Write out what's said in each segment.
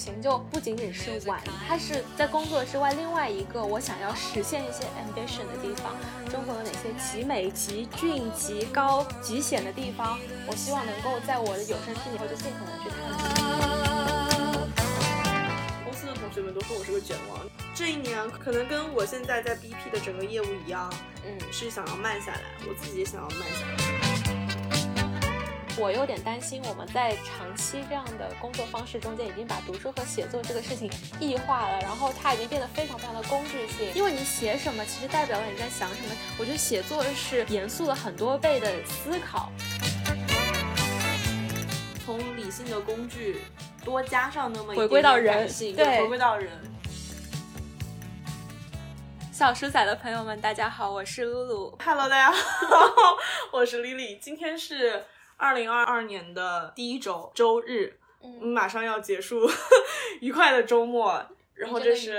行就不仅仅是玩，它是在工作之外另外一个我想要实现一些 ambition 的地方。中国有哪些极美、极俊、极高、极险的地方？我希望能够在我的有生之年，后就尽可能去探索。公司的同学们都说我是个卷王，这一年可能跟我现在在 BP 的整个业务一样，嗯，是想要慢下来，我自己也想要慢下来。我有点担心，我们在长期这样的工作方式中间，已经把读书和写作这个事情异化了，然后它已经变得非常非常的工具性。因为你写什么，其实代表了你在想什么。我觉得写作是严肃了很多倍的思考。从理性的工具多加上那么回归到人性，对，回归到人。小书仔的朋友们，大家好，我是露露。Hello，大家好，我是 Lily。今天是。二零二二年的第一周周日，嗯，马上要结束，愉快的周末。然后这是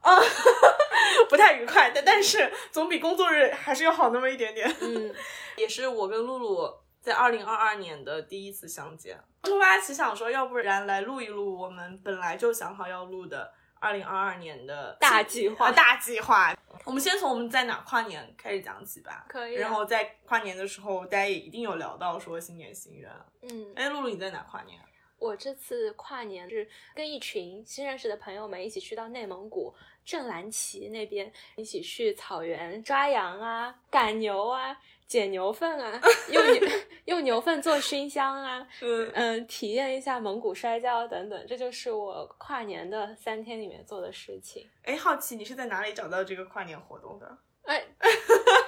啊，不太愉快，但但是总比工作日还是要好那么一点点。嗯，也是我跟露露在二零二二年的第一次相见。突发奇想说，要不然来录一录我们本来就想好要录的。二零二二年的大计划，大计划。我们先从我们在哪跨年开始讲起吧。可以。然后在跨年的时候，大家也一定有聊到说新年心愿。嗯。哎，露露，你在哪跨年？我这次跨年是跟一群新认识的朋友们一起去到内蒙古正蓝旗那边，一起去草原抓羊啊，赶牛啊。捡牛粪啊，用牛用牛粪做熏香啊，嗯嗯，体验一下蒙古摔跤等等，这就是我跨年的三天里面做的事情。哎，好奇你是在哪里找到这个跨年活动的？哎，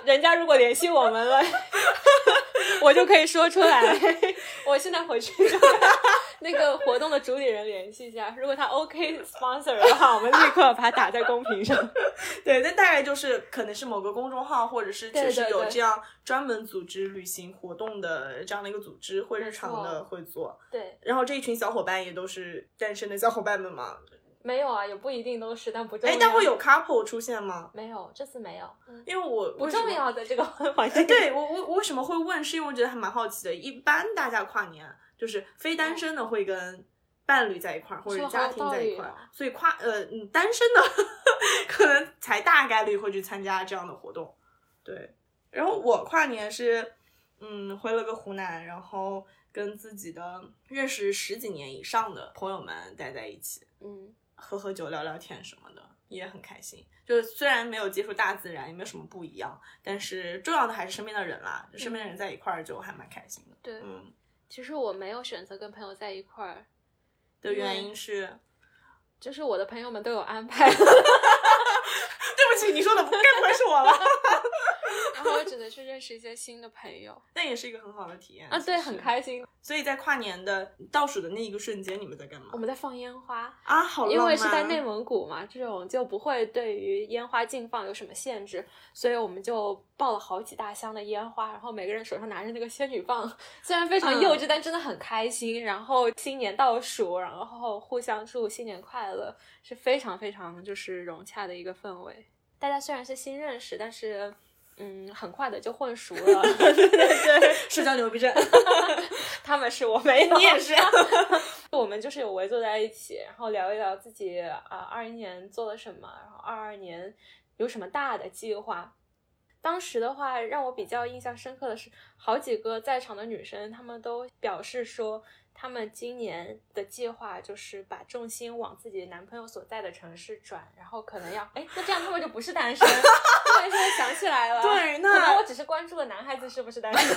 人家如果联系我们了，我就可以说出来。我现在回去。那个活动的主理人联系一下，如果他 OK sponsor 的话，我们立刻把它打在公屏上。对，那大概就是可能是某个公众号，或者是确实有这样专门组织旅行活动的这样的一个组织，会日常的会做。对，然后这一群小伙伴也都是单身的小伙伴们嘛？没有啊，也不一定都是，但不重要。哎，但会有 couple 出现吗？没有，这次没有，因为我不重要的这个环境。对我，我我为什么会问？是因为我觉得还蛮好奇的。一般大家跨年。就是非单身的会跟伴侣在一块儿，或者家庭在一块儿，所以跨呃嗯单身的 可能才大概率会去参加这样的活动。对，然后我跨年是嗯回了个湖南，然后跟自己的认识十几年以上的朋友们待在一起，嗯，喝喝酒聊聊天什么的也很开心。就是虽然没有接触大自然，也没有什么不一样，但是重要的还是身边的人啦，身边的人在一块儿就还蛮开心的。对，嗯。其实我没有选择跟朋友在一块儿的原因是，就是我的朋友们都有安排。对不起，你说的不该不会是我吧？我只能去认识一些新的朋友，那也是一个很好的体验啊！对，很开心。所以在跨年的倒数的那一个瞬间，你们在干嘛？我们在放烟花啊，好因为是在内蒙古嘛，这种就不会对于烟花禁放有什么限制，所以我们就抱了好几大箱的烟花，然后每个人手上拿着那个仙女棒，虽然非常幼稚，但真的很开心。然后新年倒数，然后互相祝新年快乐，是非常非常就是融洽的一个氛围。大家虽然是新认识，但是。嗯，很快的就混熟了，对对对，社交牛逼症。他们是我没有，你也是。我们就是有围坐在一起，然后聊一聊自己啊，二一年做了什么，然后二二年有什么大的计划。当时的话，让我比较印象深刻的是，好几个在场的女生，她们都表示说。他们今年的计划就是把重心往自己男朋友所在的城市转，然后可能要哎，那这样他们就不是单身。突然间想起来了，对，那可能我只是关注了男孩子是不是单身，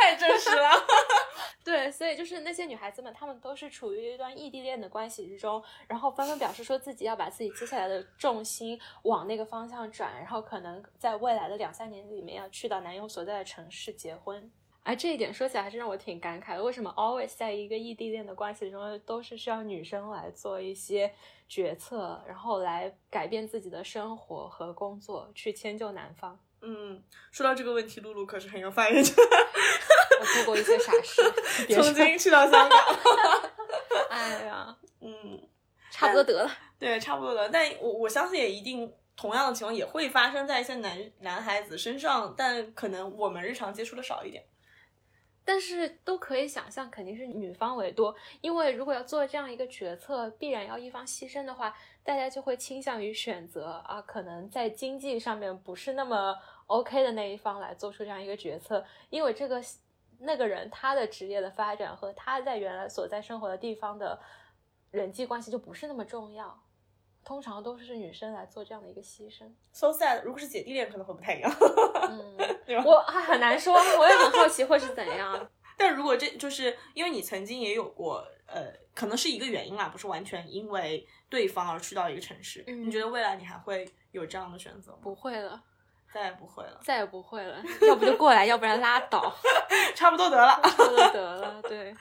太真实了。对，所以就是那些女孩子们，她们都是处于一段异地恋的关系之中，然后纷纷表示说自己要把自己接下来的重心往那个方向转，然后可能在未来的两三年里面要去到男友所在的城市结婚。哎，这一点说起来还是让我挺感慨的。为什么 always 在一个异地恋的关系中，都是需要女生来做一些决策，然后来改变自己的生活和工作，去迁就男方？嗯，说到这个问题，露露可是很有发言权。我做过一些傻事，从京去到香港。哎呀，嗯，差不多得了。对，差不多得。但我我相信也一定同样的情况也会发生在一些男男孩子身上，但可能我们日常接触的少一点。但是都可以想象，肯定是女方为多，因为如果要做这样一个决策，必然要一方牺牲的话，大家就会倾向于选择啊，可能在经济上面不是那么 OK 的那一方来做出这样一个决策，因为这个那个人他的职业的发展和他在原来所在生活的地方的人际关系就不是那么重要。通常都是女生来做这样的一个牺牲，so sad。如果是姐弟恋，可能会不太一样。嗯，我还很难说，我也很好奇会是怎样。但如果这就是因为你曾经也有过，呃，可能是一个原因啦，不是完全因为对方而去到一个城市。你觉得未来你还会有这样的选择吗？不会了，再也不会了，再也不会了。要不就过来，要不然拉倒，差不多得了，差不多得了。对，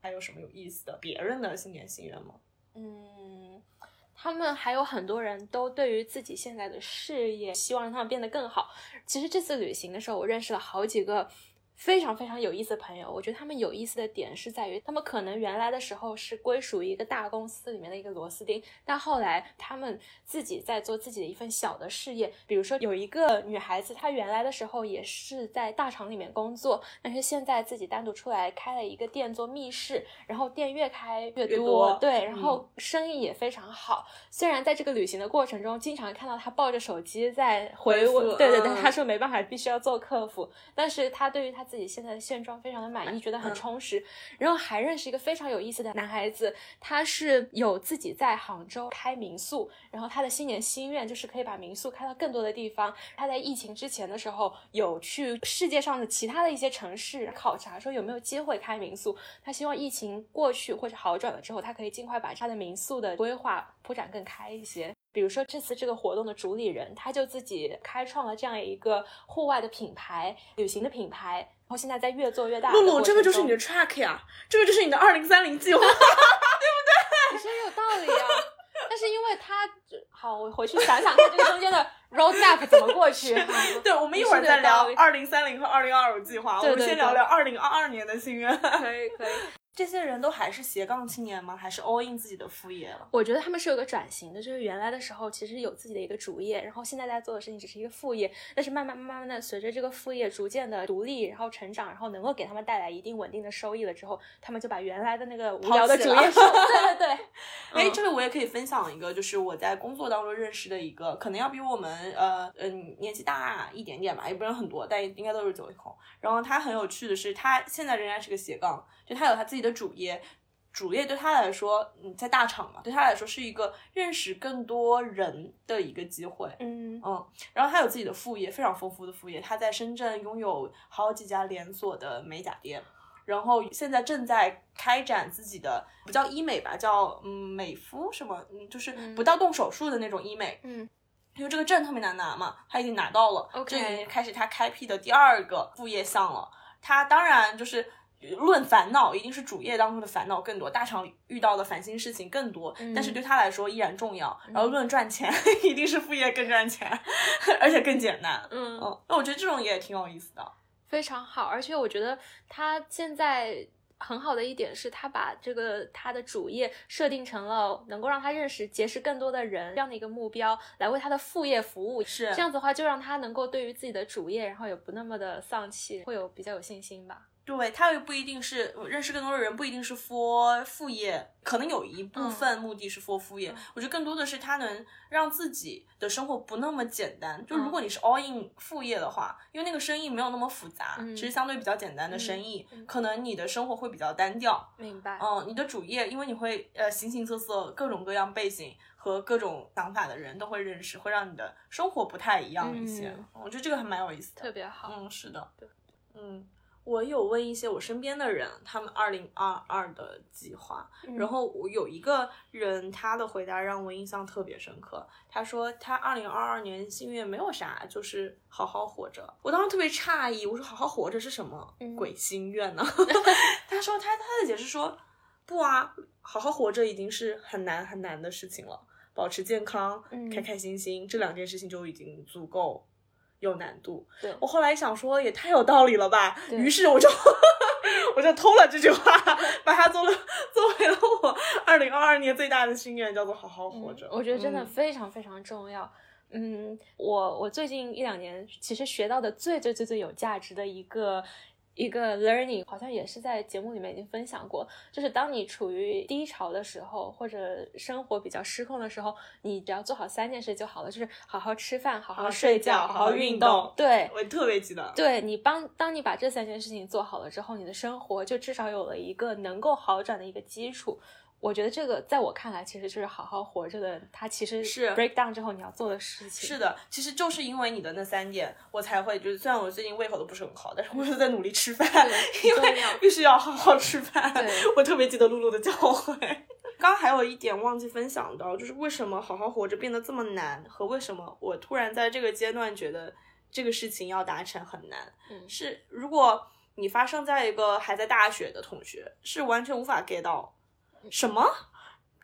还有什么有意思的别人的新年心愿吗？嗯。他们还有很多人都对于自己现在的事业，希望让他们变得更好。其实这次旅行的时候，我认识了好几个。非常非常有意思的朋友，我觉得他们有意思的点是在于，他们可能原来的时候是归属于一个大公司里面的一个螺丝钉，但后来他们自己在做自己的一份小的事业。比如说有一个女孩子，她原来的时候也是在大厂里面工作，但是现在自己单独出来开了一个店做密室，然后店越开越多，对，然后生意也非常好。虽然在这个旅行的过程中，经常看到她抱着手机在回我，对对对，她说没办法，必须要做客服，但是她对于她。自己现在的现状非常的满意，觉得很充实。然后还认识一个非常有意思的男孩子，他是有自己在杭州开民宿，然后他的新年心愿就是可以把民宿开到更多的地方。他在疫情之前的时候有去世界上的其他的一些城市考察，说有没有机会开民宿。他希望疫情过去或者好转了之后，他可以尽快把他的民宿的规划铺展更开一些。比如说这次这个活动的主理人，他就自己开创了这样一个户外的品牌，旅行的品牌，然后现在在越做越大。露露，这个就是你的 track 呀，这个就是你的二零三零计划，对不对？你说有道理啊，但是因为他好，我回去想想看这个中间的 road map 怎么过去。对，我们一会儿再聊二零三零和二零二五计划，我们先聊聊二零二二年的心愿。可以，可以。这些人都还是斜杠青年吗？还是 all in 自己的副业了？我觉得他们是有个转型的，就是原来的时候其实有自己的一个主业，然后现在在做的事情只是一个副业，但是慢慢慢慢的随着这个副业逐渐的独立，然后成长，然后能够给他们带来一定稳定的收益了之后，他们就把原来的那个无聊的主业，对对对。哎，这个我也可以分享一个，就是我在工作当中认识的一个，可能要比我们呃嗯年纪大一点点吧，也不是很多，但应该都是九零后。然后他很有趣的是，他现在仍然是个斜杠。就他有他自己的主业，主业对他来说，嗯，在大厂嘛，对他来说是一个认识更多人的一个机会，嗯嗯。然后他有自己的副业，非常丰富的副业。他在深圳拥有好几家连锁的美甲店，然后现在正在开展自己的不叫医美吧，叫嗯美肤什么，嗯，就是不到动手术的那种医美，嗯。因为这个证特别难拿嘛，他已经拿到了，OK，已经开始他开辟的第二个副业项了。他当然就是。论烦恼，一定是主业当中的烦恼更多，大厂遇到的烦心事情更多，但是对他来说依然重要。然后论赚钱，一定是副业更赚钱，而且更简单。嗯，那我觉得这种也挺有意思的，非常好。而且我觉得他现在很好的一点是他把这个他的主业设定成了能够让他认识、结识更多的人这样的一个目标，来为他的副业服务。是这样子的话，就让他能够对于自己的主业，然后也不那么的丧气，会有比较有信心吧。对他又不一定是认识更多的人，不一定是 for 副业，可能有一部分目的是 for 副业。我觉得更多的是他能让自己的生活不那么简单。就如果你是 all in 副业的话，因为那个生意没有那么复杂，其实相对比较简单的生意，可能你的生活会比较单调。明白。嗯，你的主业，因为你会呃形形色色、各种各样背景和各种想法的人都会认识，会让你的生活不太一样一些。我觉得这个还蛮有意思的，特别好。嗯，是的。对，嗯。我有问一些我身边的人，他们二零二二的计划，然后我有一个人，他的回答让我印象特别深刻。他说他二零二二年心愿没有啥，就是好好活着。我当时特别诧异，我说好好活着是什么鬼心愿呢？他说他他的解释说不啊，好好活着已经是很难很难的事情了，保持健康，开开心心，这两件事情就已经足够。有难度，对我后来想说也太有道理了吧，于是我就我就偷了这句话，把它做了作为了我二零二二年最大的心愿，叫做好好活着。我觉得真的非常非常重要。嗯，我我最近一两年其实学到的最最最最有价值的一个。一个 learning，好像也是在节目里面已经分享过，就是当你处于低潮的时候，或者生活比较失控的时候，你只要做好三件事就好了，就是好好吃饭，好好睡觉，好好运动。对，我特别记得。对你帮，当你把这三件事情做好了之后，你的生活就至少有了一个能够好转的一个基础。我觉得这个在我看来，其实就是好好活着的。它其实是 break down 之后你要做的事情。是的，其实就是因为你的那三点，我才会就是虽然我最近胃口都不是很好，但是我又在努力吃饭，因为必须要好好吃饭。我特别记得露露的教诲。刚刚还有一点忘记分享到，就是为什么好好活着变得这么难，和为什么我突然在这个阶段觉得这个事情要达成很难。嗯，是如果你发生在一个还在大学的同学，是完全无法 get 到。什么？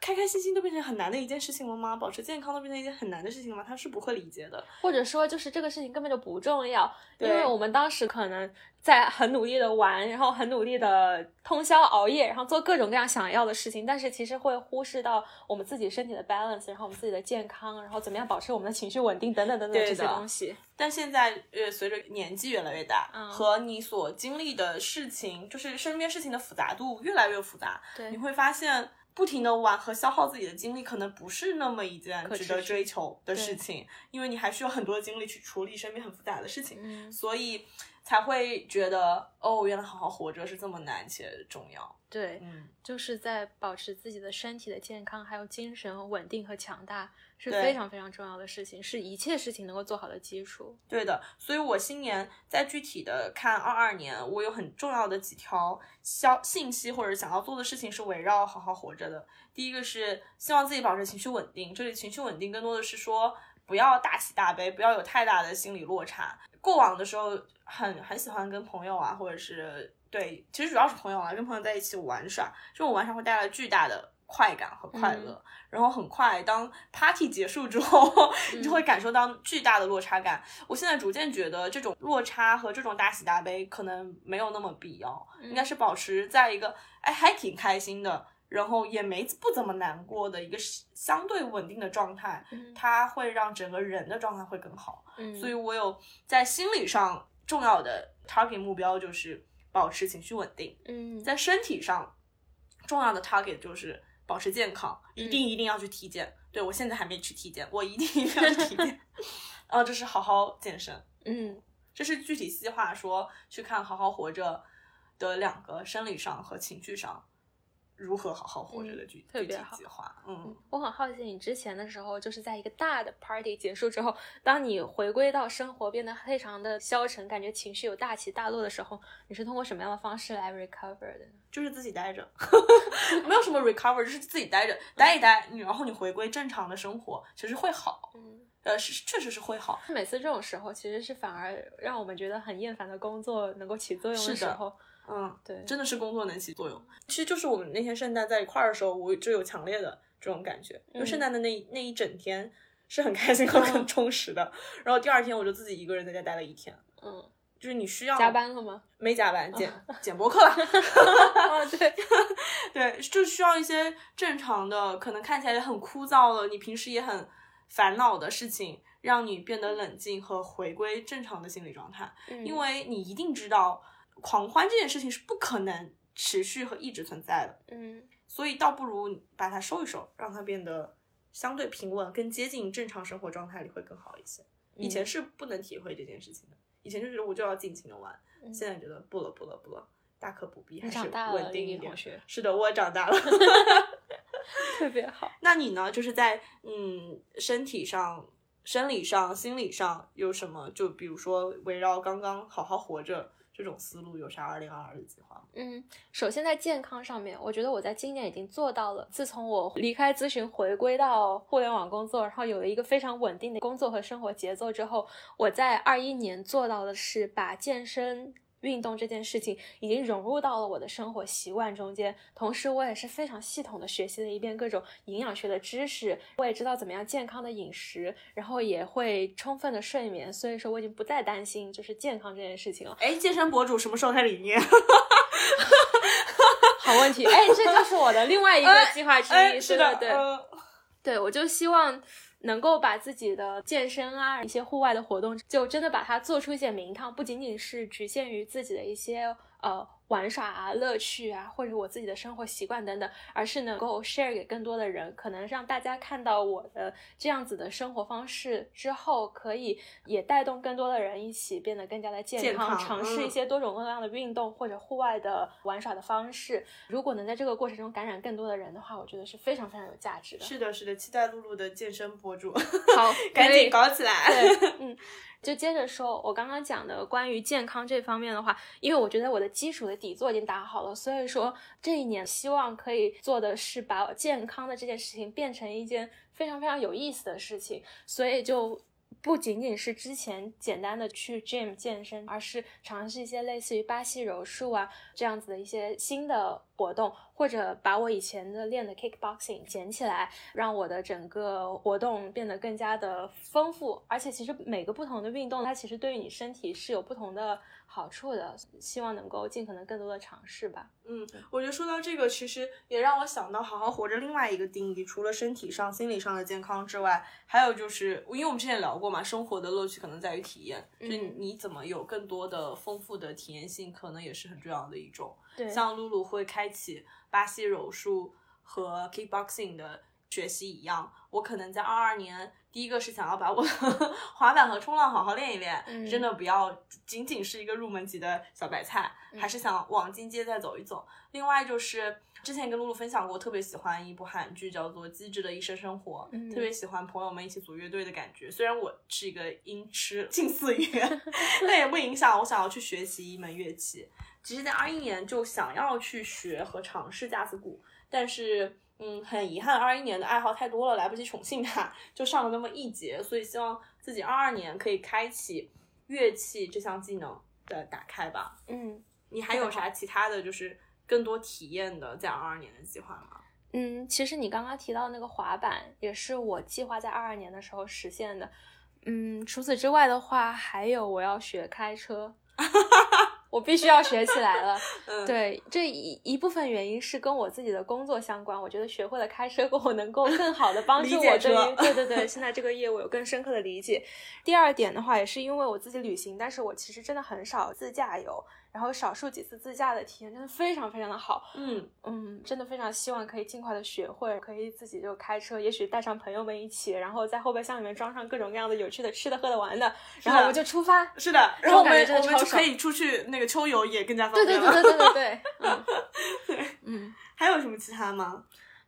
开开心心都变成很难的一件事情了吗？保持健康都变成一件很难的事情了吗？他是不会理解的。或者说，就是这个事情根本就不重要，因为我们当时可能在很努力的玩，然后很努力的通宵熬夜，然后做各种各样想要的事情，但是其实会忽视到我们自己身体的 balance，然后我们自己的健康，然后怎么样保持我们的情绪稳定等等等等这些东西。但现在，呃，随着年纪越来越大，和你所经历的事情，就是身边事情的复杂度越来越复杂，对，你会发现。不停的玩和消耗自己的精力，可能不是那么一件值得追求的事情，因为你还需要很多精力去处理身边很复杂的事情，所以才会觉得哦，原来好好活着是这么难且重要。对，嗯，就是在保持自己的身体的健康，还有精神稳定和强大。是非常非常重要的事情，是一切事情能够做好的基础。对的，所以我新年在具体的看二二年，我有很重要的几条消信息或者想要做的事情是围绕好好活着的。第一个是希望自己保持情绪稳定，这里情绪稳定更多的是说不要大喜大悲，不要有太大的心理落差。过往的时候很很喜欢跟朋友啊，或者是对，其实主要是朋友啊，跟朋友在一起玩耍，这种玩耍会带来巨大的。快感和快乐，然后很快，当 party 结束之后，你就会感受到巨大的落差感。我现在逐渐觉得，这种落差和这种大喜大悲可能没有那么必要，应该是保持在一个哎还挺开心的，然后也没不怎么难过的一个相对稳定的状态，它会让整个人的状态会更好。所以我有在心理上重要的 target 目标就是保持情绪稳定。嗯，在身体上重要的 target 就是。保持健康，一定一定要去体检。对我现在还没去体检，我一定 一定要去体检。然后这是好好健身，嗯，这是具体细化说去看好好活着的两个生理上和情绪上。如何好好活着的具具体计划？嗯，我很好奇，你之前的时候，就是在一个大的 party 结束之后，当你回归到生活，变得非常的消沉，感觉情绪有大起大落的时候，你是通过什么样的方式来 recover 的？就是自己待着，没有什么 recover，就是自己待着，待一待，然后你回归正常的生活，其实会好。嗯，呃，是确实是会好。每次这种时候，其实是反而让我们觉得很厌烦的工作能够起作用的时候。嗯，对，真的是工作能起作用。其实就是我们那天圣诞在一块儿的时候，我就有强烈的这种感觉。因为圣诞的那那一整天是很开心和很充实的。然后第二天我就自己一个人在家待了一天。嗯，就是你需要加班了吗？没加班，剪剪博客了。对对，就需要一些正常的，可能看起来很枯燥的，你平时也很烦恼的事情，让你变得冷静和回归正常的心理状态。因为你一定知道。狂欢这件事情是不可能持续和一直存在的，嗯，所以倒不如把它收一收，让它变得相对平稳，更接近正常生活状态里会更好一些。以前是不能体会这件事情的，以前就觉得我就要尽情的玩，现在觉得不了不了不了，大可不必，还是稳定一点。是的，我长大了 特别好。那你呢？就是在嗯身体上、生理上、心理上有什么？就比如说围绕刚刚好好活着。这种思路有啥二零二二的计划吗？嗯，首先在健康上面，我觉得我在今年已经做到了。自从我离开咨询，回归到互联网工作，然后有了一个非常稳定的工作和生活节奏之后，我在二一年做到的是把健身。运动这件事情已经融入到了我的生活习惯中间，同时我也是非常系统的学习了一遍各种营养学的知识，我也知道怎么样健康的饮食，然后也会充分的睡眠，所以说我已经不再担心就是健康这件事情了。哎，健身博主什么时候开始营业？好问题，哎，这就是我的另外一个计划之一。是的，对，对我就希望。能够把自己的健身啊一些户外的活动，就真的把它做出一些名堂，不仅仅是局限于自己的一些呃。玩耍啊，乐趣啊，或者我自己的生活习惯等等，而是能够 share 给更多的人，可能让大家看到我的这样子的生活方式之后，可以也带动更多的人一起变得更加的健康，尝试一些多种各样的运动或者户外的玩耍的方式。如果能在这个过程中感染更多的人的话，我觉得是非常非常有价值的。是的，是的，期待露露的健身博主，好，赶紧搞起来。对，嗯。就接着说，我刚刚讲的关于健康这方面的话，因为我觉得我的基础的底座已经打好了，所以说这一年希望可以做的是把健康的这件事情变成一件非常非常有意思的事情，所以就。不仅仅是之前简单的去 gym 健身，而是尝试一些类似于巴西柔术啊这样子的一些新的活动，或者把我以前的练的 kickboxing 捡起来，让我的整个活动变得更加的丰富。而且其实每个不同的运动，它其实对于你身体是有不同的。好处的，希望能够尽可能更多的尝试吧。嗯，我觉得说到这个，其实也让我想到好好活着另外一个定义，除了身体上、心理上的健康之外，还有就是，因为我们之前聊过嘛，生活的乐趣可能在于体验，就你怎么有更多的丰富的体验性，可能也是很重要的一种。对，像露露会开启巴西柔术和 kickboxing 的学习一样，我可能在二二年。第一个是想要把我的 滑板和冲浪好好练一练，真的不要仅仅是一个入门级的小白菜，还是想往进阶再走一走。另外就是之前跟露露分享过，特别喜欢一部韩剧，叫做《机智的医生生活》，特别喜欢朋友们一起组乐队的感觉。虽然我是一个音痴近似于，但也不影响我想要去学习一门乐器。其实，在二一年就想要去学和尝试架子鼓，但是。嗯，很遗憾，二一年的爱好太多了，来不及宠幸它，就上了那么一节。所以希望自己二二年可以开启乐器这项技能的打开吧。嗯，你还有啥其他的就是更多体验的在二二年的计划吗？嗯，其实你刚刚提到那个滑板，也是我计划在二二年的时候实现的。嗯，除此之外的话，还有我要学开车。我必须要学起来了。对，这一一部分原因是跟我自己的工作相关。我觉得学会了开车过后，能够更好的帮助我对于对对对现在这个业务有更深刻的理解。第二点的话，也是因为我自己旅行，但是我其实真的很少自驾游。然后少数几次自驾的体验真的非常非常的好，嗯嗯，真的非常希望可以尽快的学会，可以自己就开车，也许带上朋友们一起，然后在后备箱里面装上各种各样的有趣的吃的喝的玩的，然后我们就出发。是的，然后我们我们就可以出去那个秋游也更加方便了。对对对 对对对对，嗯嗯，还有什么其他吗？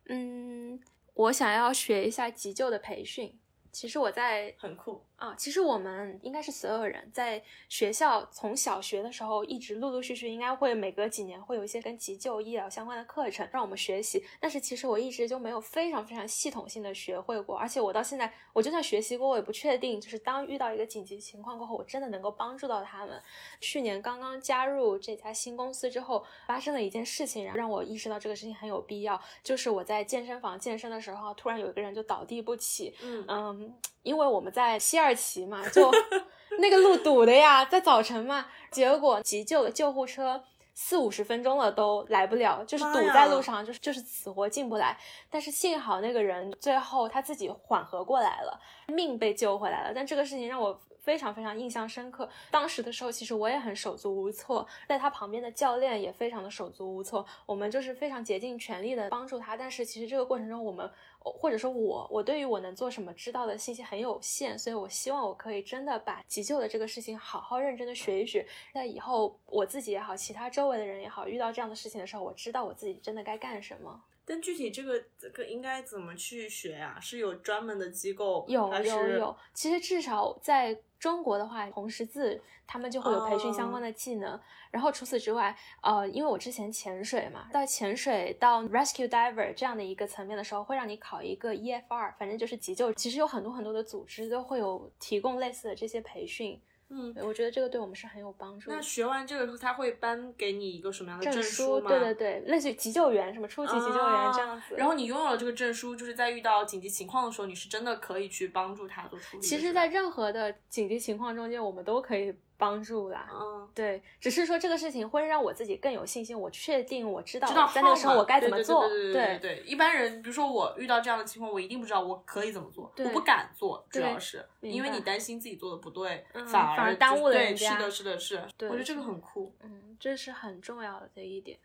嗯，我想要学一下急救的培训。其实我在很酷啊！其实我们应该是所有人在学校从小学的时候一直陆陆续续，应该会每隔几年会有一些跟急救医疗相关的课程让我们学习。但是其实我一直就没有非常非常系统性的学会过，而且我到现在我就算学习过，我也不确定就是当遇到一个紧急情况过后，我真的能够帮助到他们。去年刚刚加入这家新公司之后，发生了一件事情，让我意识到这个事情很有必要，就是我在健身房健身的时候，突然有一个人就倒地不起，嗯嗯。因为我们在西二旗嘛，就 那个路堵的呀，在早晨嘛，结果急救的救护车四五十分钟了都来不了，就是堵在路上，就是就是死活进不来。但是幸好那个人最后他自己缓和过来了，命被救回来了。但这个事情让我。非常非常印象深刻。当时的时候，其实我也很手足无措，在他旁边的教练也非常的手足无措。我们就是非常竭尽全力的帮助他，但是其实这个过程中，我们或者说我，我对于我能做什么知道的信息很有限，所以我希望我可以真的把急救的这个事情好好认真的学一学。在以后我自己也好，其他周围的人也好，遇到这样的事情的时候，我知道我自己真的该干什么。但具体这个这个应该怎么去学呀？是有专门的机构？有有有。其实至少在中国的话，红十字他们就会有培训相关的技能。然后除此之外，呃，因为我之前潜水嘛，到潜水到 rescue diver 这样的一个层面的时候，会让你考一个 EFR，反正就是急救。其实有很多很多的组织都会有提供类似的这些培训。嗯，我觉得这个对我们是很有帮助。那学完这个，他会颁给你一个什么样的证书吗？对对对，类似于急救员，什么初级急救员这样子。然后你拥有了这个证书，就是在遇到紧急情况的时候，你是真的可以去帮助他做处理。其实，在任何的紧急情况中间，我们都可以帮助啦。嗯，对，只是说这个事情会让我自己更有信心，我确定我知道知道在那个时候我该怎么做。对对对对对，一般人比如说我遇到这样的情况，我一定不知道我可以怎么做，我不敢做，主要是因为你担心自己做的不对，反而耽误了人家。是的，是的，是，我觉得这个很酷。嗯，这是很重要的一点。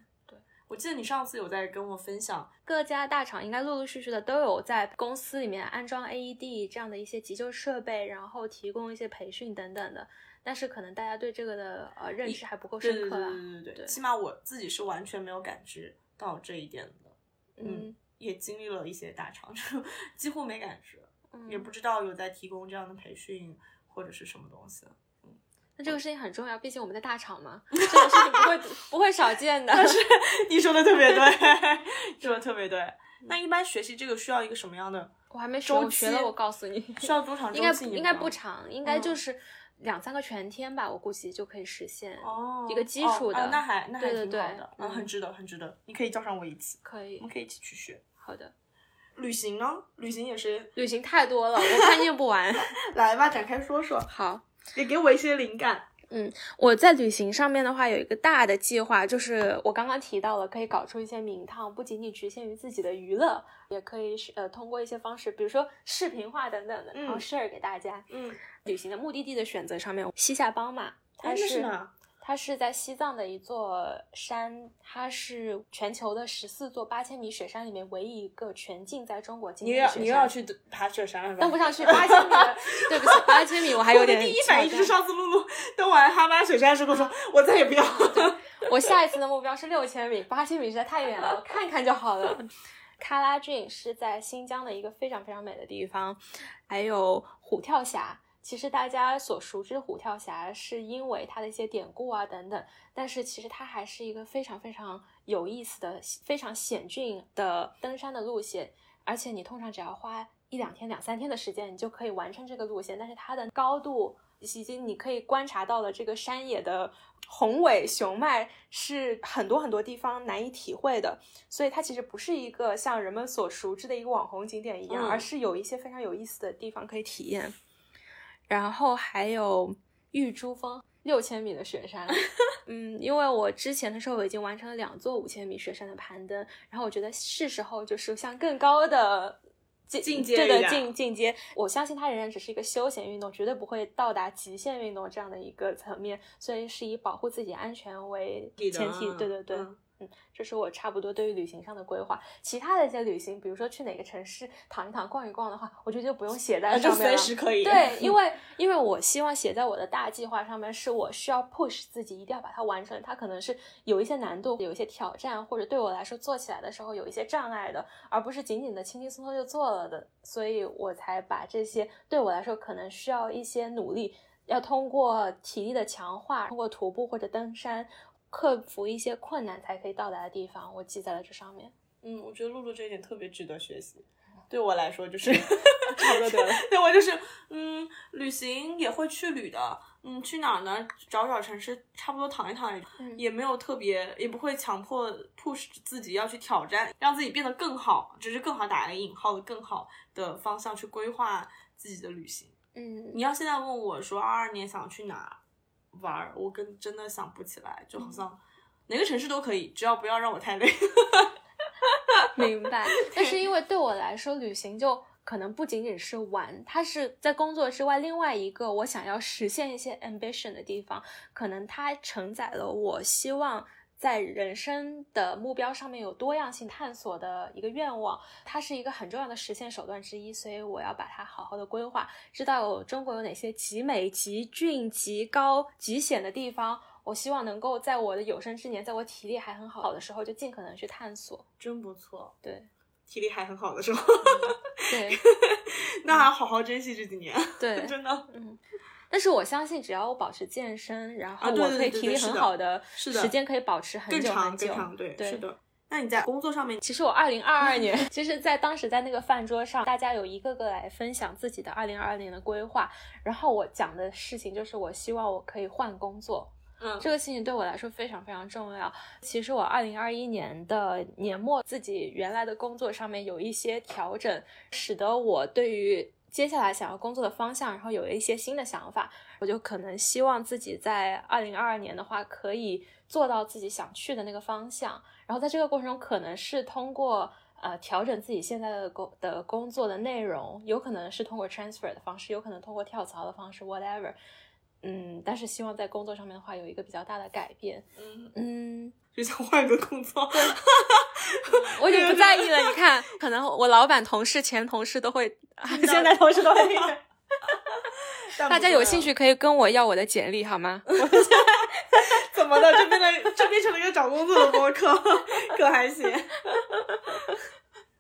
我记得你上次有在跟我分享，各家大厂应该陆陆续续的都有在公司里面安装 AED 这样的一些急救设备，然后提供一些培训等等的。但是可能大家对这个的呃认知还不够深刻啦。对对对对，起码我自己是完全没有感知到这一点的。嗯，也经历了一些大厂，就几乎没感知，也不知道有在提供这样的培训或者是什么东西。那这个事情很重要，毕竟我们在大厂嘛，这个事情不会不会少见的。但是你说的特别对，说的特别对。那一般学习这个需要一个什么样的？我还没学，学了我告诉你。需要多长？应该应该不长，应该就是两三个全天吧，我估计就可以实现。哦，一个基础的，那还那还挺好的，嗯，很值得，很值得。你可以叫上我一起，可以，我们可以一起去学。好的。旅行呢？旅行也是，旅行太多了，我看念不完。来吧，展开说说。好，也给我一些灵感。嗯，我在旅行上面的话有一个大的计划，就是我刚刚提到了，可以搞出一些名堂，不仅仅局限于自己的娱乐，也可以是呃通过一些方式，比如说视频化等等的，然后 share 给大家。嗯，旅行的目的地的选择上面，西夏邦嘛，它是。它是在西藏的一座山，它是全球的十四座八千米雪山里面唯一一个全境在中国境内雪山。你又要去爬雪山了？登不上去八千米，对不起，八千米我还有点。第一反应是上次露露登完哈巴雪山之后说，我再也不要。我下一次的目标是六千米，八千米实在太远了，我看看就好了。喀拉峻是在新疆的一个非常非常美的地方，还有虎跳峡。其实大家所熟知虎跳峡，是因为它的一些典故啊等等，但是其实它还是一个非常非常有意思的、非常险峻的登山的路线，而且你通常只要花一两天、两三天的时间，你就可以完成这个路线。但是它的高度以及你可以观察到的这个山野的宏伟雄迈，是很多很多地方难以体会的。所以它其实不是一个像人们所熟知的一个网红景点一样，而是有一些非常有意思的地方可以体验。然后还有玉珠峰六千米的雪山，嗯，因为我之前的时候已经完成了两座五千米雪山的攀登，然后我觉得是时候就是向更高的进阶的进进阶。我相信它仍然只是一个休闲运动，绝对不会到达极限运动这样的一个层面，所以是以保护自己安全为前提。对对对。嗯，这是我差不多对于旅行上的规划。其他的一些旅行，比如说去哪个城市躺一躺、逛一逛的话，我觉得就不用写在上面了。随时可以。对，因为因为我希望写在我的大计划上面，是我需要 push 自己，一定要把它完成。它可能是有一些难度、有一些挑战，或者对我来说做起来的时候有一些障碍的，而不是仅仅的轻轻松松就做了的。所以我才把这些对我来说可能需要一些努力，要通过体力的强化，通过徒步或者登山。克服一些困难才可以到达的地方，我记在了这上面。嗯，我觉得露露这一点特别值得学习。对我来说，就是 差不多对了。对我就是，嗯，旅行也会去旅的。嗯，去哪儿呢？找找城市，差不多躺一躺，也没有特别，也不会强迫 push 自己要去挑战，让自己变得更好，只是更好打个引号的更好的方向去规划自己的旅行。嗯，你要现在问我说，二二年想去哪？玩儿，我跟真的想不起来，就好像哪个城市都可以，只要不要让我太累。明白。但是因为对我来说，旅行就可能不仅仅是玩，它是在工作之外另外一个我想要实现一些 ambition 的地方，可能它承载了我希望。在人生的目标上面有多样性探索的一个愿望，它是一个很重要的实现手段之一，所以我要把它好好的规划，知道中国有哪些极美、极俊、极高、极险的地方，我希望能够在我的有生之年，在我体力还很好的时候，就尽可能去探索。真不错，对，体力还很好的时候，对，那还好好珍惜这几年，对，真的，嗯。但是我相信，只要我保持健身，然后我可以体力很好的时间，可以保持很久很久。对，是的。那你在工作上面，其实我二零二二年，其实，在当时在那个饭桌上，大家有一个个来分享自己的二零二二年的规划，然后我讲的事情就是，我希望我可以换工作。嗯，这个事情对我来说非常非常重要。其实我二零二一年的年末，自己原来的工作上面有一些调整，使得我对于。接下来想要工作的方向，然后有了一些新的想法，我就可能希望自己在二零二二年的话，可以做到自己想去的那个方向。然后在这个过程中，可能是通过呃调整自己现在的工的工作的内容，有可能是通过 transfer 的方式，有可能通过跳槽的方式，whatever。嗯，但是希望在工作上面的话有一个比较大的改变。嗯，嗯，就想换个工作。我已经不在意了。你看，可能我老板、同事、前同事都会，现在同事都会大家有兴趣可以跟我要我的简历好吗？怎么的？就变得就变成了一个找工作的播客，可还行。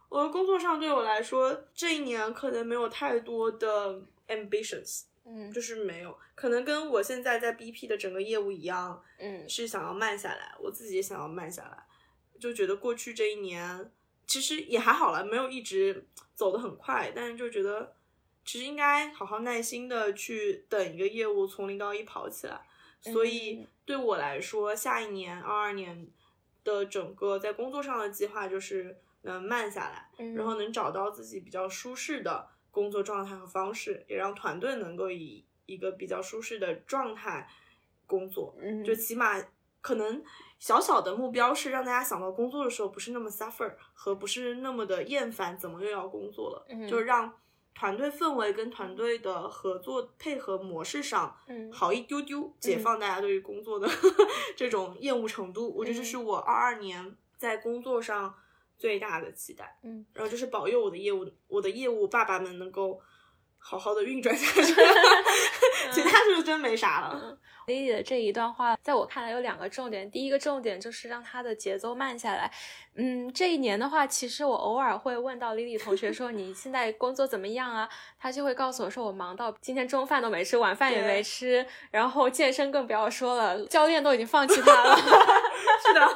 我的工作上对我来说，这一年可能没有太多的 ambitions，嗯就是没有，可能跟我现在在 BP 的整个业务一样，嗯是想要慢下来，我自己也想要慢下来，就觉得过去这一年其实也还好了，没有一直走得很快，但是就觉得其实应该好好耐心的去等一个业务从零到一跑起来。所以嗯对我来说，下一年二二年的整个在工作上的计划就是能慢下来，嗯，然后能找到自己比较舒适的工作状态和方式，也让团队能够以一个比较舒适的状态工作。嗯就起码可能小小的目标是让大家想到工作的时候不是那么 suffer 和不是那么的厌烦，怎么又要工作了？嗯就是让团队氛围跟团队的合作配合模式上嗯好一丢丢，解放大家对于工作的 这种厌恶程度。我觉得这是我二二年在工作上最大的期待。嗯，然后就是保佑我的业务，我的业务爸爸们能够好好的运转下去。其他就是真没啥了。Lily 的这一段话，在我看来有两个重点。第一个重点就是让她的节奏慢下来。嗯，这一年的话，其实我偶尔会问到 Lily 同学说：“你现在工作怎么样啊？”她就会告诉我说：“我忙到今天中饭都没吃，晚饭也没吃，然后健身更不要说了，教练都已经放弃他了。”是的，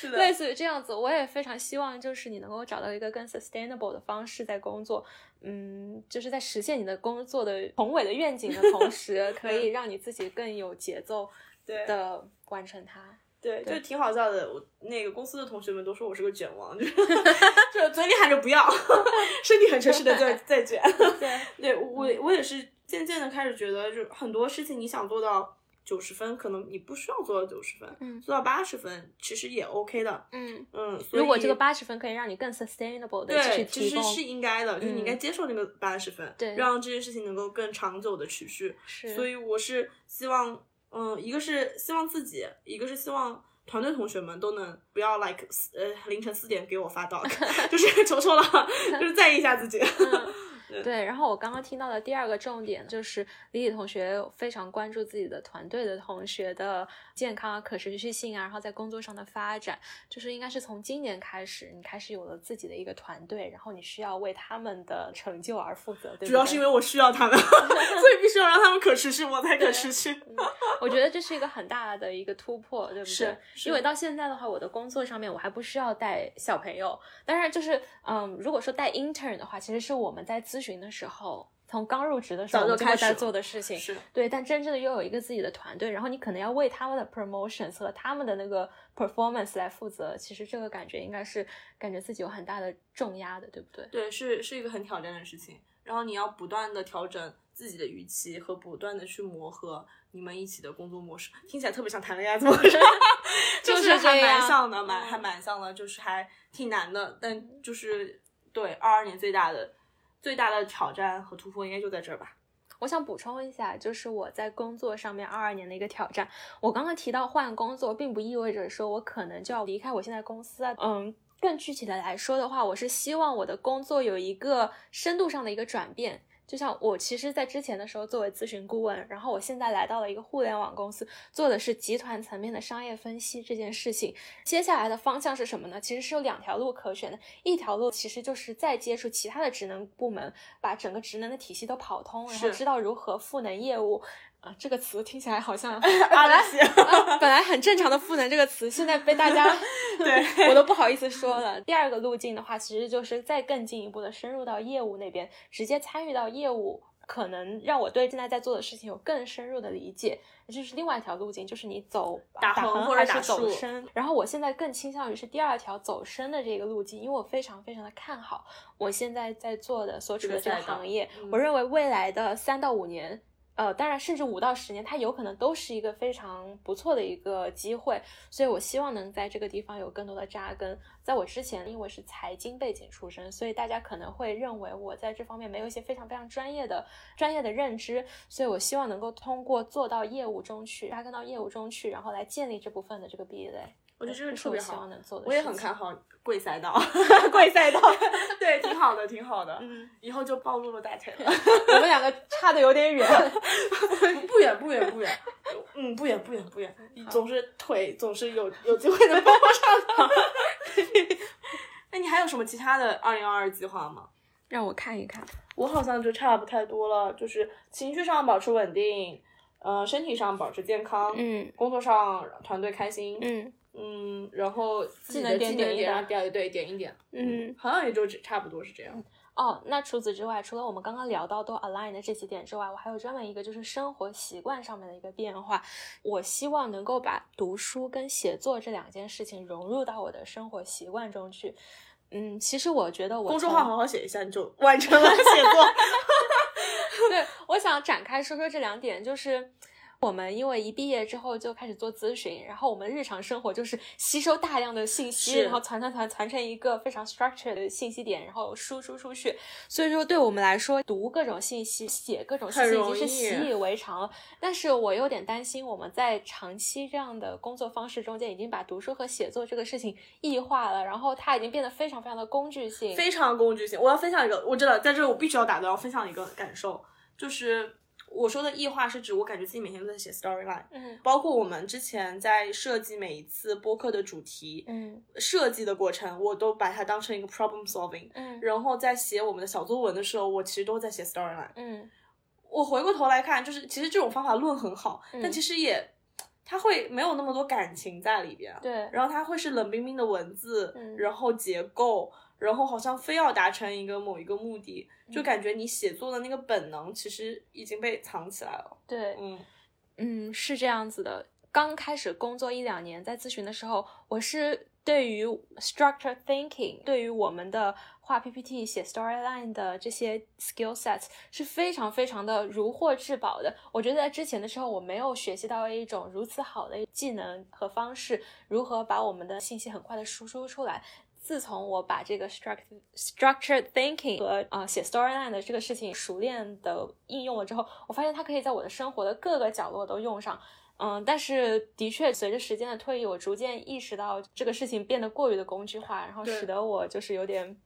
是的，类似于这样子，我也非常希望就是你能够找到一个更 sustainable 的方式在工作，嗯，就是在实现你的工作的宏伟的愿景的同时，可以让你自己更有节奏对的完成它。对，对就挺好笑的。我那个公司的同学们都说我是个卷王，就是 就嘴里喊着不要，身体很诚实的在在卷。对，对我我也是渐渐的开始觉得，就很多事情你想做到九十分，可能你不需要做到九十分，嗯做到八十分其实也 OK 的。嗯，嗯，所以如果这个八十分可以让你更 sustainable 的对，其实是应该的，就是你应该嗯接受那个八十分，对让这件事情能够更长久的持续。是，所以我是希望，嗯，一个是希望自己，一个是希望团队同学们都能不要 like 呃凌晨四点给我发 doc，就是 求求了，就是在意一下自己。对，然后我刚刚听到的第二个重点就是李李同学非常关注自己的团队的同学的健康啊、可持续性啊，然后在工作上的发展，就是应该是从今年开始，你开始有了自己的一个团队，然后你需要为他们的成就而负责，对对？主要是因为我需要他们，所以必须要让他们可持续，我才可持续。我觉得这是一个很大的一个突破，对不对？因为到现在的话，我的工作上面我还不需要带小朋友，当然就是嗯，如果说带 intern 的话，其实是我们在咨询的时候。从刚入职的时候，就开始了做的事情，是对，但真正的又有一个自己的团队，然后你可能要为他们的 promotions 和他们的那个 performance 来负责，其实这个感觉应该是感觉自己有很大的重压的，对不对？对，是是一个很挑战的事情。然后你要不断的调整自己的预期和不断的去磨合你们一起的工作模式，听起来特别像谈恋爱，怎么回事？就是是还蛮像的，蛮嗯还蛮像的，就是还挺难的。但就是对二二年最大的最大的挑战和突破应该就在这儿吧。我想补充一下，就是我在工作上面二二年的一个挑战。我刚刚提到换工作，并不意味着说我可能就要离开我现在公司。嗯，更具体的来说的话，我是希望我的工作有一个深度上的一个转变。就像我其实，在之前的时候作为咨询顾问，然后我现在来到了一个互联网公司，做的是集团层面的商业分析这件事情。接下来的方向是什么呢？其实是有两条路可选的，一条路其实就是再接触其他的职能部门，把整个职能的体系都跑通，然后知道如何赋能业务。啊、这个词听起来好像 阿拉西，啊本来很正常的赋能这个词，现在被大家 对 我都不好意思说了。第二个路径的话，其实就是再更进一步的深入到业务那边，直接参与到业务，可能让我对现在在做的事情有更深入的理解。这是另外一条路径，就是你走打横或者是走深。然后我现在更倾向于是第二条走深的这个路径，因为我非常非常的看好我现在在做的所处的这个行业，嗯我认为未来的三到五年。呃，当然，甚至五到十年，它有可能都是一个非常不错的一个机会。所以我希望能在这个地方有更多的扎根。在我之前，因为是财经背景出身，所以大家可能会认为我在这方面没有一些非常非常专业的专业的认知。所以我希望能够通过做到业务中去，扎根到业务中去，然后来建立这部分的这个壁垒。我觉得这个特别好，我也很看好贵赛道，贵赛道，对，挺好的，挺好的。嗯，以后就暴露了大腿了。我们两个差的有点远，不远，不远，不远。嗯，不远，不远，不远。总是腿总是有有机会能抱上的。那你还有什么其他的二零二二计划吗？让我看一看，我好像就差不太多了，就是情绪上保持稳定，呃，身体上保持健康，嗯，工作上团队开心，嗯。嗯，然后技能点点一点，对对点一点，嗯，好像也就只差不多是这样。哦，那除此之外，除了我们刚刚聊到都 align 的这几点之外，我还有专门一个就是生活习惯上面的一个变化。我希望能够把读书跟写作这两件事情融入到我的生活习惯中去。嗯，其实我觉得我公众号好好写一下，你就完成了写作。对，我想展开说说这两点，就是。我们因为一毕业之后就开始做咨询，然后我们日常生活就是吸收大量的信息，然后传传传传成一个非常 structured 的信息点，然后输出出去。所以说，对我们来说，读各种信息、写各种信息已经是习以为常了。但是我有点担心，我们在长期这样的工作方式中间，已经把读书和写作这个事情异化了，然后它已经变得非常非常的工具性，非常工具性。我要分享一个，我真的在这我必须要打断，要分享一个感受，就是。我说的异化是指我感觉自己每天都在写 storyline，嗯，包括我们之前在设计每一次播客的主题，嗯，设计的过程我都把它当成一个 problem solving，嗯，然后在写我们的小作文的时候，我其实都在写 storyline，嗯，我回过头来看，就是其实这种方法论很好，但其实也它会没有那么多感情在里边，对，然后它会是冷冰冰的文字，然后结构。然后好像非要达成一个某一个目的，就感觉你写作的那个本能其实已经被藏起来了。对，嗯嗯，是这样子的。刚开始工作一两年，在咨询的时候，我是对于 structure thinking，对于我们的画 PPT、写 storyline 的这些 skill sets 是非常非常的如获至宝的。我觉得在之前的时候，我没有学习到一种如此好的技能和方式，如何把我们的信息很快的输出出来。自从我把这个 structured structured thinking 和啊写 storyline 的这个事情熟练的应用了之后，我发现它可以在我的生活的各个角落都用上。嗯，但是的确随着时间的推移，我逐渐意识到这个事情变得过于的工具化，然后使得我就是有点。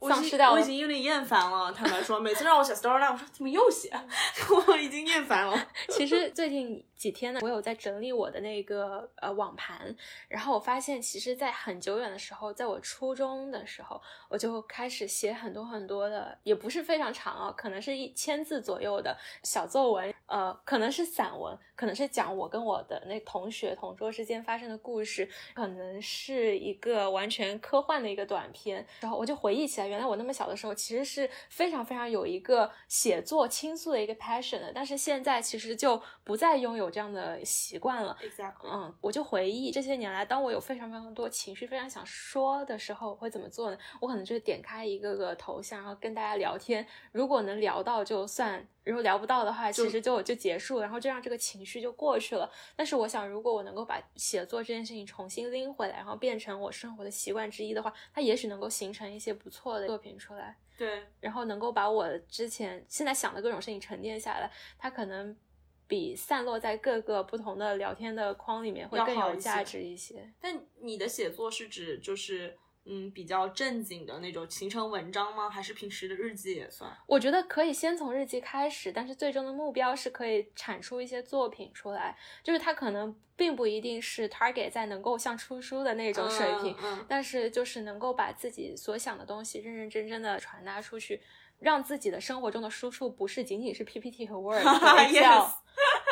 丧失掉了，我已经有点厌烦了。坦白说，每次让我写 storyline，我说怎么又写？我已经厌烦了。其实最近几天呢，我有在整理我的那个呃网盘，然后我发现，其实，在很久远的时候，在我初中的时候，我就开始写很多很多的，也不是非常长啊，可能是一千字左右的小作文，呃，可能是散文，可能是讲我跟我的那同学同桌之间发生的故事，可能是一个完全科幻的一个短片。然后我就回忆起来。原来我那么小的时候，其实是非常非常有一个写作倾诉的一个 passion 的，但是现在其实就不再拥有这样的习惯了。嗯，我就回忆这些年来，当我有非常非常多情绪非常想说的时候，我会怎么做呢？我可能就是点开一个个头像，然后跟大家聊天。如果能聊到就算，如果聊不到的话，其实就就结束，然后就让这个情绪就过去了。但是我想，如果我能够把写作这件事情重新拎回来，然后变成我生活的习惯之一的话，它也许能够形成一些不错。的作品出来，对，然后能够把我之前现在想的各种事情沉淀下来，它可能比散落在各个不同的聊天的框里面会更有价值一些。但你的写作是指就是。嗯，比较正经的那种形成文章吗？还是平时的日记也算？我觉得可以先从日记开始，但是最终的目标是可以产出一些作品出来。就是它可能并不一定是 target 在能够像出书的那种水平，但是就是能够把自己所想的东西认认真真的传达出去。让自己的生活中的输出不是仅仅是 PPT 和 Word，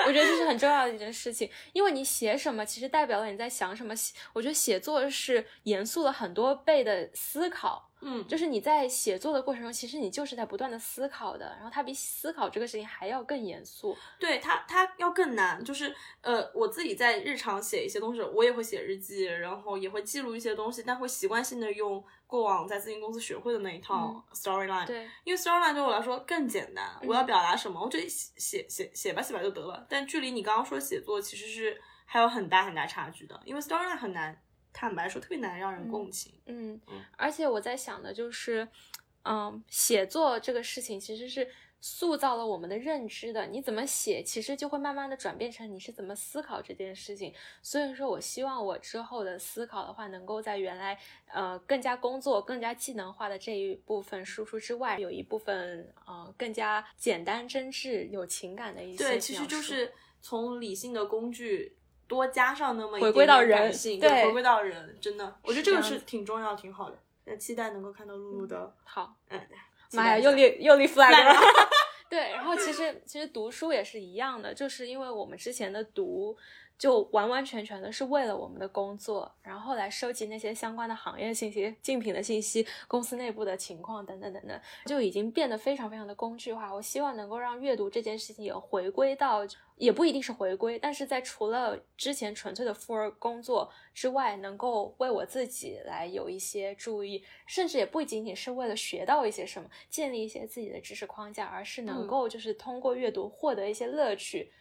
我觉得这是很重要的一件事情，因为你写什么，其实代表了你在想什么。我觉得写作是严肃了很多倍的思考。嗯，就是你在写作的过程中，其实你就是在不断的思考的，然后它比思考这个事情还要更严肃。对它，它要更难。就是呃，我自己在日常写一些东西，我也会写日记，然后也会记录一些东西，但会习惯性的用过往在咨询公司学会的那一套 storyline。对，因为 storyline 对我来说更简单，我要表达什么，我就写写写写吧写吧就得了。但距离你刚刚说写作，其实是还有很大很大差距的，因为 storyline 很难。坦白说，特别难让人共情。嗯嗯，而且我在想的就是，嗯，写作这个事情其实是塑造了我们的认知的。你怎么写，其实就会慢慢的转变成你是怎么思考这件事情。所以说我希望我之后的思考的话，能够在原来呃更加工作、更加技能化的这一部分输出之外，有一部分呃更加简单、真挚、有情感的一些。对，其实就是从理性的工具。多加上那么回归到人性，对，回归到人，真的，我觉得这个是挺重要、挺好的。那期待能够看到露露的好，嗯，妈呀，又立又 立 flag 了。对，然后其实其实读书也是一样的，就是因为我们之前的读。就完完全全的是为了我们的工作，然后来收集那些相关的行业信息、竞品的信息、公司内部的情况等等等等，就已经变得非常非常的工具化。我希望能够让阅读这件事情也回归到，也不一定是回归，但是在除了之前纯粹的 for 工作之外，能够为我自己来有一些注意，甚至也不仅仅是为了学到一些什么，建立一些自己的知识框架，而是能够就是通过阅读获得一些乐趣。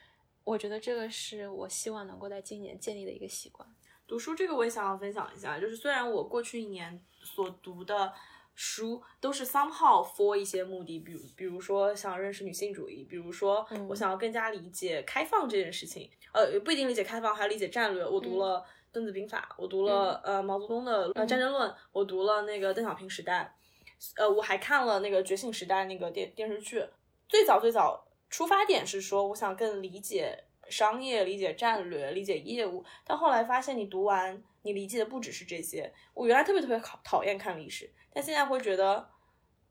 我觉得这个是我希望能够在今年建立的一个习惯。读书这个我也想要分享一下，就是虽然我过去一年所读的书都是 somehow for 一些目的，比如比如说想认识女性主义，比如说我想要更加理解开放这件事情，呃，不一定理解开放，还要理解战略。我读了《孙子兵法》，我读了呃毛泽东的《战争论》，我读了那个邓小平时代，呃，我还看了那个《觉醒时代》那个电电视剧，最早最早。出发点是说，我想更理解商业、理解战略、理解业务。但后来发现，你读完，你理解的不只是这些。我原来特别特别讨讨厌看历史，但现在会觉得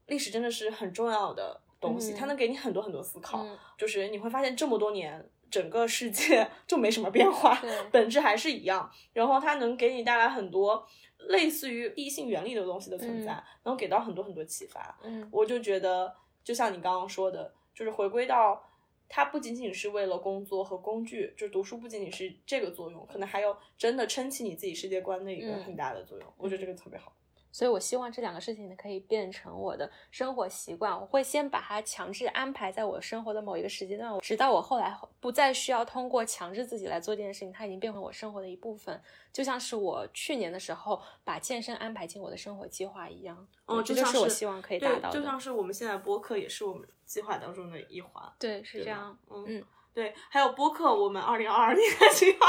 历史真的是很重要的东西，它能给你很多很多思考。就是你会发现，这么多年，整个世界 就没什么变化，本质还是一样。然后它能给你带来很多类似于第一性原理的东西的存在，能给到很多很多启发。嗯，我就觉得，就像你刚刚说的。就是回归到，它不仅仅是为了工作和工具，就读书不仅仅是这个作用，可能还有真的撑起你自己世界观的一个很大的作用。我觉得这个特别好。所以，我希望这两个事情呢，可以变成我的生活习惯。我会先把它强制安排在我生活的某一个时间段，直到我后来不再需要通过强制自己来做这件事情，它已经变成我生活的一部分。就像是我去年的时候把健身安排进我的生活计划一样。哦，这就是我希望可以达到的。就像是我们现在播客也是我们计划当中的一环。对，是这样。嗯嗯，对，还有播客，我们二零二二年的计划。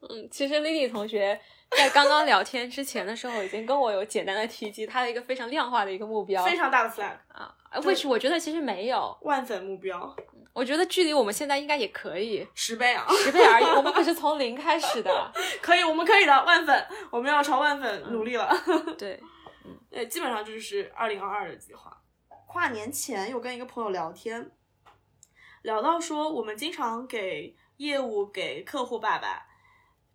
嗯，其实 Lily 同学。在刚刚聊天之前的时候，已经跟我有简单的提及他的一个非常量化的一个目标，非常大的 flag 啊。which 我觉得其实没有万粉目标，我觉得距离我们现在应该也可以十倍啊，十倍而已。我们可是从零开始的，可以，我们可以的，万粉，我们要朝万粉努力了。对，嗯，对，基本上就是二零二二的计划。跨年前有跟一个朋友聊天，聊到说我们经常给业务给客户爸爸。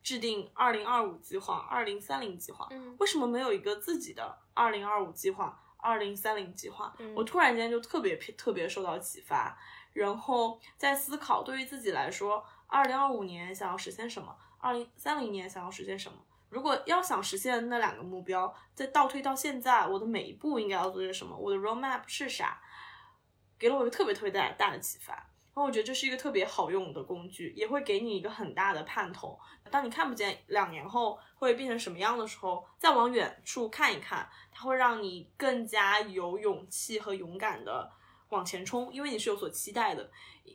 制定二零二五计划、二零三零计划，嗯，为什么没有一个自己的二零二五计划、二零三零计划？我突然间就特别特别受到启发，然后在思考，对于自己来说，二零二五年想要实现什么？二零三零年想要实现什么？如果要想实现那两个目标，再倒推到现在，我的每一步应该要做些什么？我的 roadmap 是啥？给了我一个特别特别大大的启发。然后我觉得这是一个特别好用的工具，也会给你一个很大的盼头。当你看不见两年后会变成什么样的时候，再往远处看一看，它会让你更加有勇气和勇敢的往前冲，因为你是有所期待的。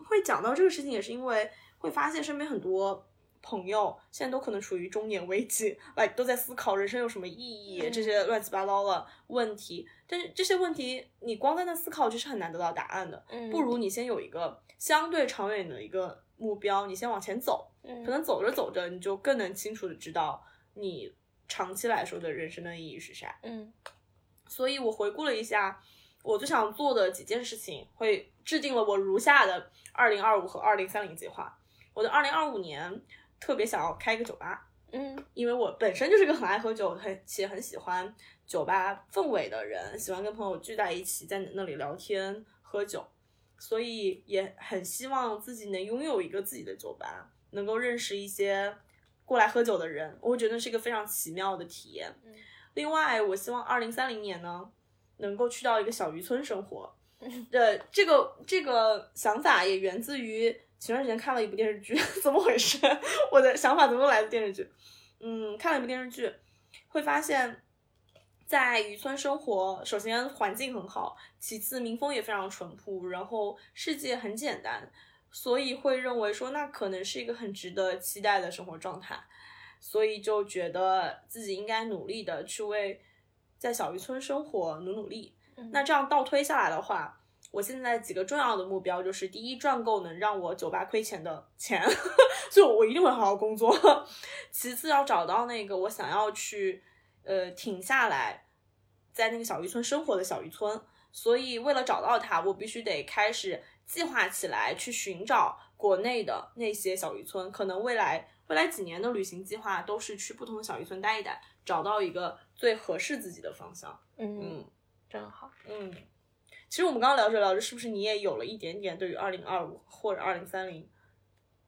会讲到这个事情，也是因为会发现身边很多朋友现在都可能处于中年危机，哎都在思考人生有什么意义这些乱七八糟的问题。但是这些问题你光在那思考，其实很难得到答案的。不如你先有一个。相对长远的一个目标，你先往前走，可能走着走着，你就更能清楚的知道你长期来说的人生的意义是啥。嗯，所以我回顾了一下我最想做的几件事情，会制定了我如下的二零二五和二零三零计划。我的二零二五年特别想要开一个酒吧，嗯，因为我本身就是个很爱喝酒、很且很喜欢酒吧氛围的人，喜欢跟朋友聚在一起，在那里聊天喝酒，所以也很希望自己能拥有一个自己的酒吧，能够认识一些过来喝酒的人，我觉得是一个非常奇妙的体验。嗯另外，我希望二零三零年呢，能够去到一个小渔村生活。呃，这个这个想法也源自于前段时间看了一部电视剧，怎么回事？我的想法怎么来的电视剧？嗯，看了一部电视剧，会发现，在渔村生活，首先环境很好，其次民风也非常淳朴，然后世界很简单，所以会认为说那可能是一个很值得期待的生活状态，所以就觉得自己应该努力的去为在小渔村生活努努力。那这样倒推下来的话，我现在几个重要的目标就是：第一，赚够能让我酒吧亏钱的钱，就我一定会好好工作；其次，要找到那个我想要去呃停下来在那个小渔村生活的小渔村。所以，为了找到它，我必须得开始计划起来，去寻找国内的那些小渔村。可能未来未来几年的旅行计划都是去不同的小渔村待一待，找到一个最合适自己的方向。嗯，嗯。真好。嗯，其实我们刚刚聊着聊着，是不是你也有了一点点对于二零二五或者二零三零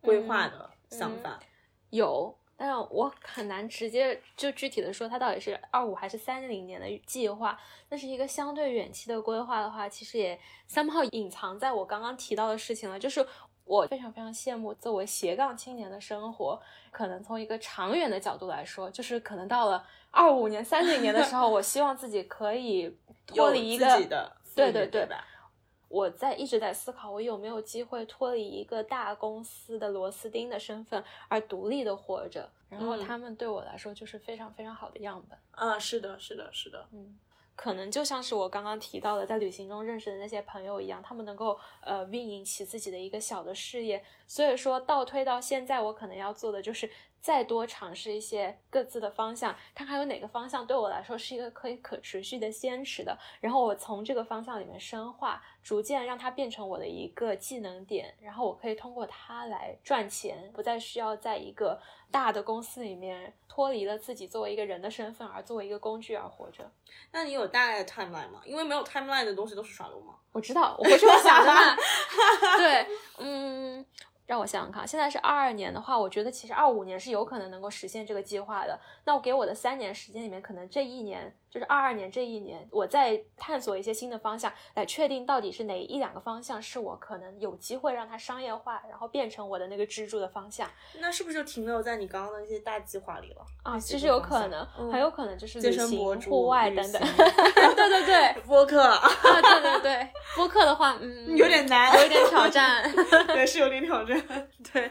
规划的想法？有，但是我很难直接就具体的说它到底是二五还是三零年的计划。那是一个相对远期的规划的话，其实也三炮隐藏在我刚刚提到的事情了，就是我非常非常羡慕作为斜杠青年的生活。可能从一个长远的角度来说，就是可能到了二五年、三零年的时候，我希望自己可以脱离一个自己的对对对对吧？我在一直在思考，我有没有机会脱离一个大公司的螺丝钉的身份，而独立的活着。然后嗯他们对我来说就是非常非常好的样本。啊，是的，是的，是的，嗯，可能就像是我刚刚提到的，在旅行中认识的那些朋友一样，他们能够呃运营起自己的一个小的事业。所以说倒推到现在，我可能要做的就是再多尝试一些各自的方向，看看有哪个方向对我来说是一个可以可持续的坚持的，然后我从这个方向里面深化，逐渐让它变成我的一个技能点，然后我可以通过它来赚钱，不再需要在一个大的公司里面脱离了自己作为一个人的身份，而作为一个工具而活着。那你有大概的 timeline 吗？因为没有 timeline 的东西都是耍流氓。我知道，我回去会想着呢。对，嗯，让我想想看，现在是二二年的话，我觉得其实二五年是有可能能够实现这个计划的。那我给我的三年时间里面，可能这一年就是二二年这一年，我在探索一些新的方向，来确定到底是哪一两个方向是我可能有机会让它商业化，然后变成我的那个支柱的方向那是不是就停留在你刚刚的那些大计划里了？啊。其实有可能，嗯很有可能就是健旅行、身博主、户外旅等等。行对对对，播客啊，对对对，播客的话，嗯，有点难，有点挑战。对，是有点挑战。对，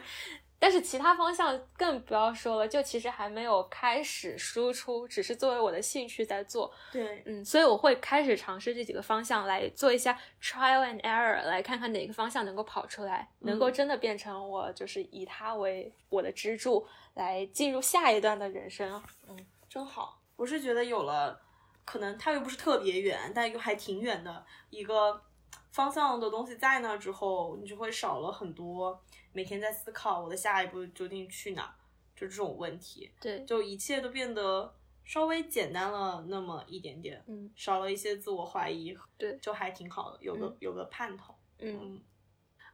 但是其他方向更不要说了，就其实还没有开始输出，只是作为我的兴趣在做。对，嗯，所以我会开始尝试这几个方向来做一下 trial and error，来看看哪个方向能够跑出来，能够嗯真的变成我就是以它为我的支柱，来进入下一段的人生。嗯，真好。我是觉得有了，可能它又不是特别远，但又还挺远的一个方向的东西在那之后，你就会少了很多每天在思考我的下一步究竟去哪，就这种问题，对，就一切都变得稍微简单了那么一点点，嗯，少了一些自我怀疑，对就还挺好的，有个、嗯有个盼头，嗯。嗯。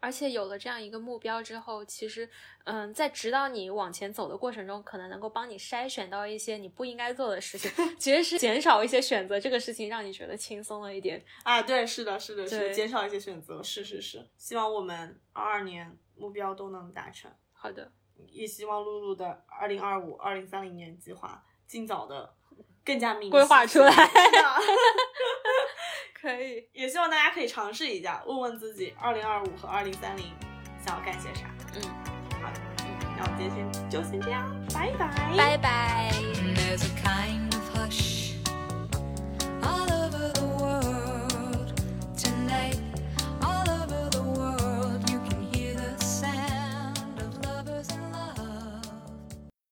而且有了这样一个目标之后，其实，嗯，在指导你往前走的过程中，可能能够帮你筛选到一些你不应该做的事情，其实是减少一些选择，这个事情让你觉得轻松了一点。啊，对，是的，是的，是的，减少一些选择，是是是，希望我们二二年目标都能达成。好的，也希望露露的二零二五、二零三零年计划尽早的更加明规划出来 可以，也希望大家可以尝试一下，问问自己二零二五和二零三零想要干些啥。嗯，好的，嗯，那我们今天先就先这样，拜拜，拜拜。